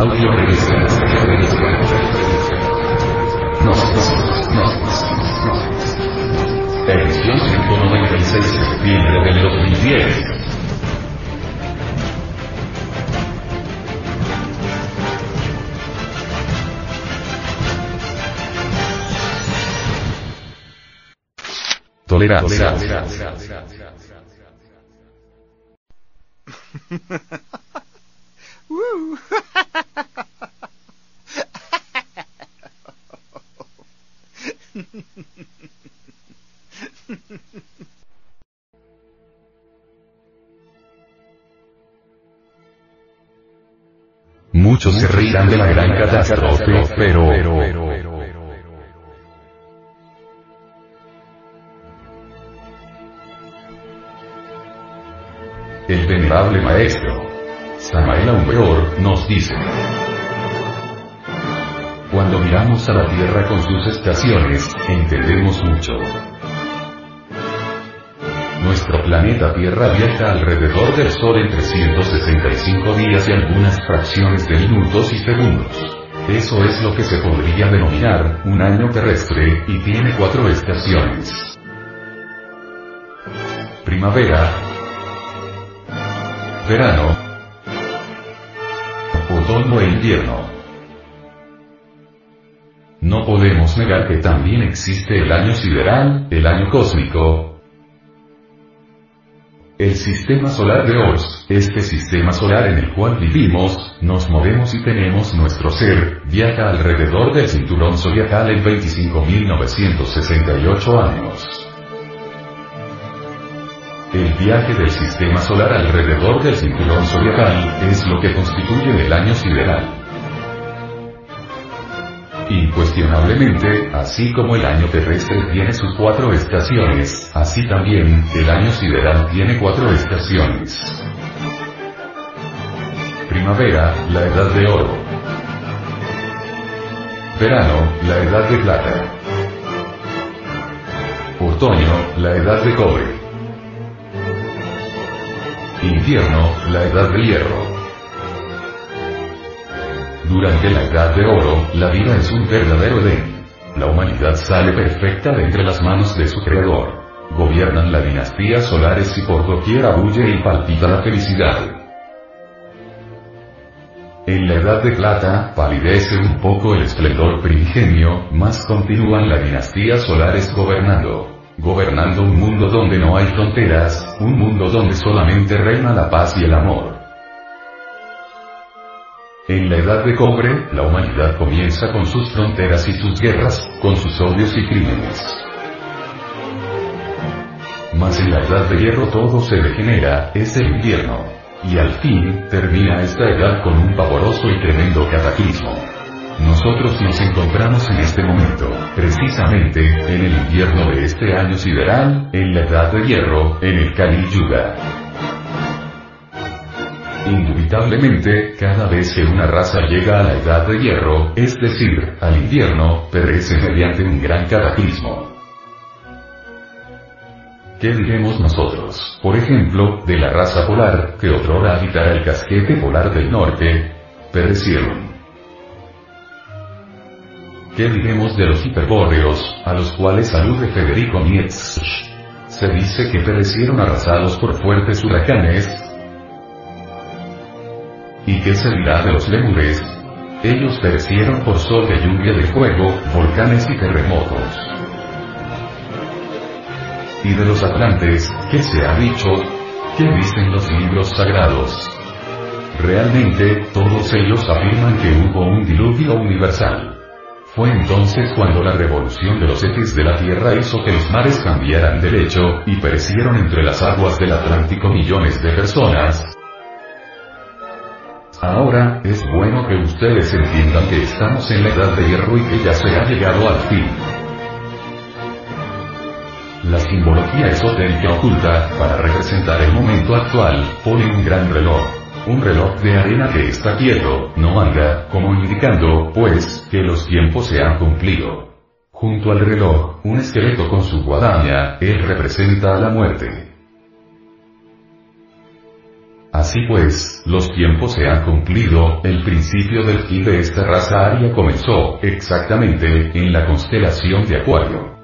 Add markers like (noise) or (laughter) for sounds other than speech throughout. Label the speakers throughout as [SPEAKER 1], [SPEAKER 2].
[SPEAKER 1] Audio revista. Gnosis. Gnosis. Edición 196 de septiembre del 2010. Tolerancia. (laughs)
[SPEAKER 2] Woo. (laughs)
[SPEAKER 1] Muchos se reirán de la gran catástrofe, pero... El venerable maestro, Samael Aumeor, nos dice... Cuando miramos a la Tierra con sus estaciones, entendemos mucho. Nuestro planeta Tierra viaja alrededor del Sol en 365 días y algunas fracciones de minutos y segundos. Eso es lo que se podría denominar un año terrestre, y tiene cuatro estaciones. Primavera, verano, otoño e invierno. No podemos negar que también existe el año sideral, el año cósmico, el sistema solar de Oz, este sistema solar en el cual vivimos, nos movemos y tenemos nuestro ser, viaja alrededor del cinturón zodiacal en 25.968 años. El viaje del sistema solar alrededor del cinturón zodiacal es lo que constituye el año sideral. Incuestionablemente, así como el año terrestre tiene sus cuatro estaciones, así también, el año sideral tiene cuatro estaciones. Primavera, la edad de oro. Verano, la edad de plata. Otoño, la edad de cobre. Invierno, la edad de hierro. Durante la Edad de Oro, la vida es un verdadero Edén. La humanidad sale perfecta de entre las manos de su creador. Gobiernan la dinastía solares y por doquier abulle y palpita la felicidad. En la Edad de Plata, palidece un poco el esplendor primigenio, más continúan la dinastía solares gobernando. Gobernando un mundo donde no hay fronteras, un mundo donde solamente reina la paz y el amor. En la edad de cobre, la humanidad comienza con sus fronteras y sus guerras, con sus odios y crímenes. Mas en la edad de hierro todo se degenera, es el invierno. Y al fin, termina esta edad con un pavoroso y tremendo cataclismo. Nosotros nos encontramos en este momento, precisamente, en el invierno de este año sideral, en la edad de hierro, en el Kali Yuga. Indubitablemente, cada vez que una raza llega a la edad de hierro, es decir, al invierno, perece mediante un gran cataclismo. ¿Qué diremos nosotros, por ejemplo, de la raza polar, que otrora habitara el casquete polar del norte? Perecieron. ¿Qué diremos de los hiperbóreos, a los cuales alude Federico Nietzsche? Se dice que perecieron arrasados por fuertes huracanes, ¿Y qué se dirá de los lemures? Ellos perecieron por sol de lluvia de fuego, volcanes y terremotos. ¿Y de los atlantes, qué se ha dicho? ¿Qué dicen los libros sagrados? Realmente, todos ellos afirman que hubo un diluvio universal. Fue entonces cuando la revolución de los ejes de la Tierra hizo que los mares cambiaran de lecho, y perecieron entre las aguas del Atlántico millones de personas, Ahora, es bueno que ustedes entiendan que estamos en la edad de hierro y que ya se ha llegado al fin. La simbología esotérica oculta, para representar el momento actual, pone un gran reloj. Un reloj de arena que está quieto, no anda, como indicando, pues, que los tiempos se han cumplido. Junto al reloj, un esqueleto con su guadaña, él representa a la muerte. Así pues, los tiempos se han cumplido, el principio del fin de esta raza aria comenzó, exactamente, en la constelación de Acuario.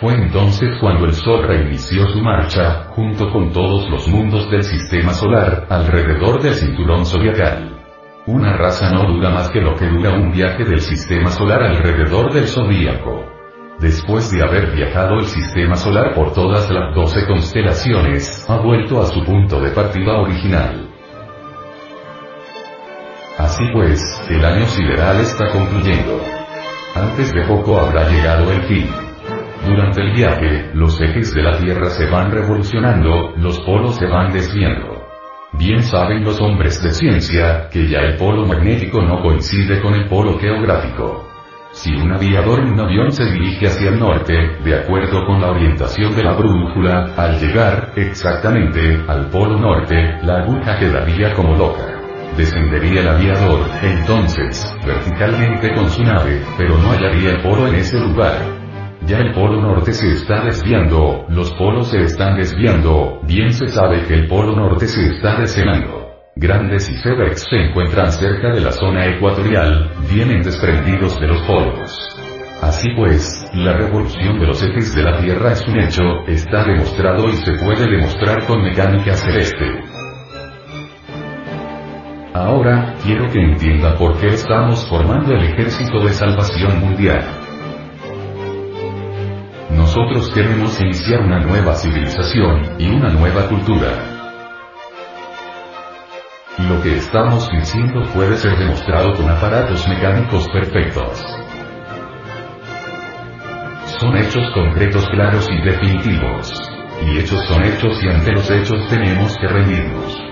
[SPEAKER 1] Fue entonces cuando el Sol reinició su marcha, junto con todos los mundos del sistema solar, alrededor del cinturón zodiacal. Una raza no dura más que lo que dura un viaje del sistema solar alrededor del zodíaco. Después de haber viajado el sistema solar por todas las 12 constelaciones, ha vuelto a su punto de partida original. Así pues, el año sideral está concluyendo. Antes de poco habrá llegado el fin. Durante el viaje, los ejes de la Tierra se van revolucionando, los polos se van desviando. Bien saben los hombres de ciencia, que ya el polo magnético no coincide con el polo geográfico. Si un aviador en un avión se dirige hacia el norte, de acuerdo con la orientación de la brújula, al llegar, exactamente, al polo norte, la aguja quedaría como loca. Descendería el aviador, entonces, verticalmente con su nave, pero no hallaría el polo en ese lugar. Ya el polo norte se está desviando, los polos se están desviando, bien se sabe que el polo norte se está desenando. Grandes y FedEx se encuentran cerca de la zona ecuatorial, vienen desprendidos de los polos. Así pues, la revolución de los ejes de la Tierra es un hecho, está demostrado y se puede demostrar con mecánica celeste. Ahora, quiero que entienda por qué estamos formando el ejército de salvación mundial. Nosotros queremos iniciar una nueva civilización, y una nueva cultura. Lo que estamos diciendo puede ser demostrado con aparatos mecánicos perfectos. Son hechos concretos claros y definitivos. Y hechos son hechos y ante los hechos tenemos que rendirnos.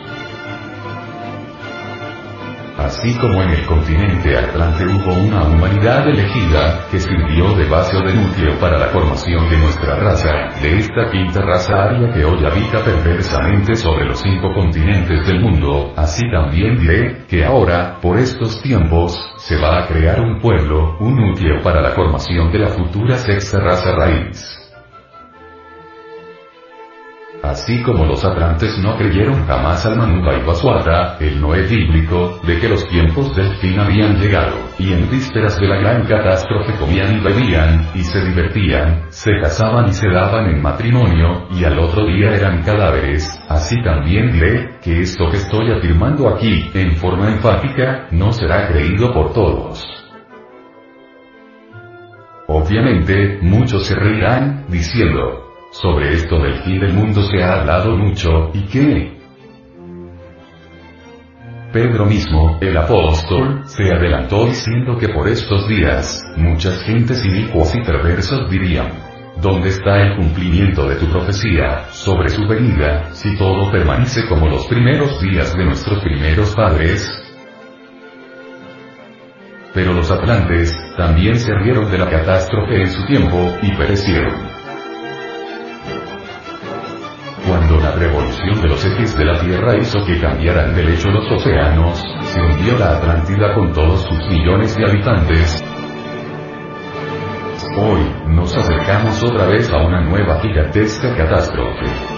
[SPEAKER 1] Así como en el continente Atlante hubo una humanidad elegida, que sirvió de base o de núcleo para la formación de nuestra raza, de esta quinta raza aria que hoy habita perversamente sobre los cinco continentes del mundo, así también diré, que ahora, por estos tiempos, se va a crear un pueblo, un núcleo para la formación de la futura sexta raza raíz. Así como los atlantes no creyeron jamás al Manuba y Basuata, el Noé bíblico, de que los tiempos del fin habían llegado, y en vísperas de la gran catástrofe comían y bebían, y se divertían, se casaban y se daban en matrimonio, y al otro día eran cadáveres, así también diré, que esto que estoy afirmando aquí, en forma enfática, no será creído por todos. Obviamente, muchos se reirán, diciendo, sobre esto del fin del mundo se ha hablado mucho, ¿y qué? Pedro mismo, el apóstol, se adelantó diciendo que por estos días, muchas gentes inicuas y perversas dirían, ¿dónde está el cumplimiento de tu profecía, sobre su venida, si todo permanece como los primeros días de nuestros primeros padres? Pero los atlantes, también se rieron de la catástrofe en su tiempo, y perecieron. La revolución de los ejes de la Tierra hizo que cambiaran de lecho los océanos, se hundió la Atlántida con todos sus millones de habitantes. Hoy, nos acercamos otra vez a una nueva gigantesca catástrofe.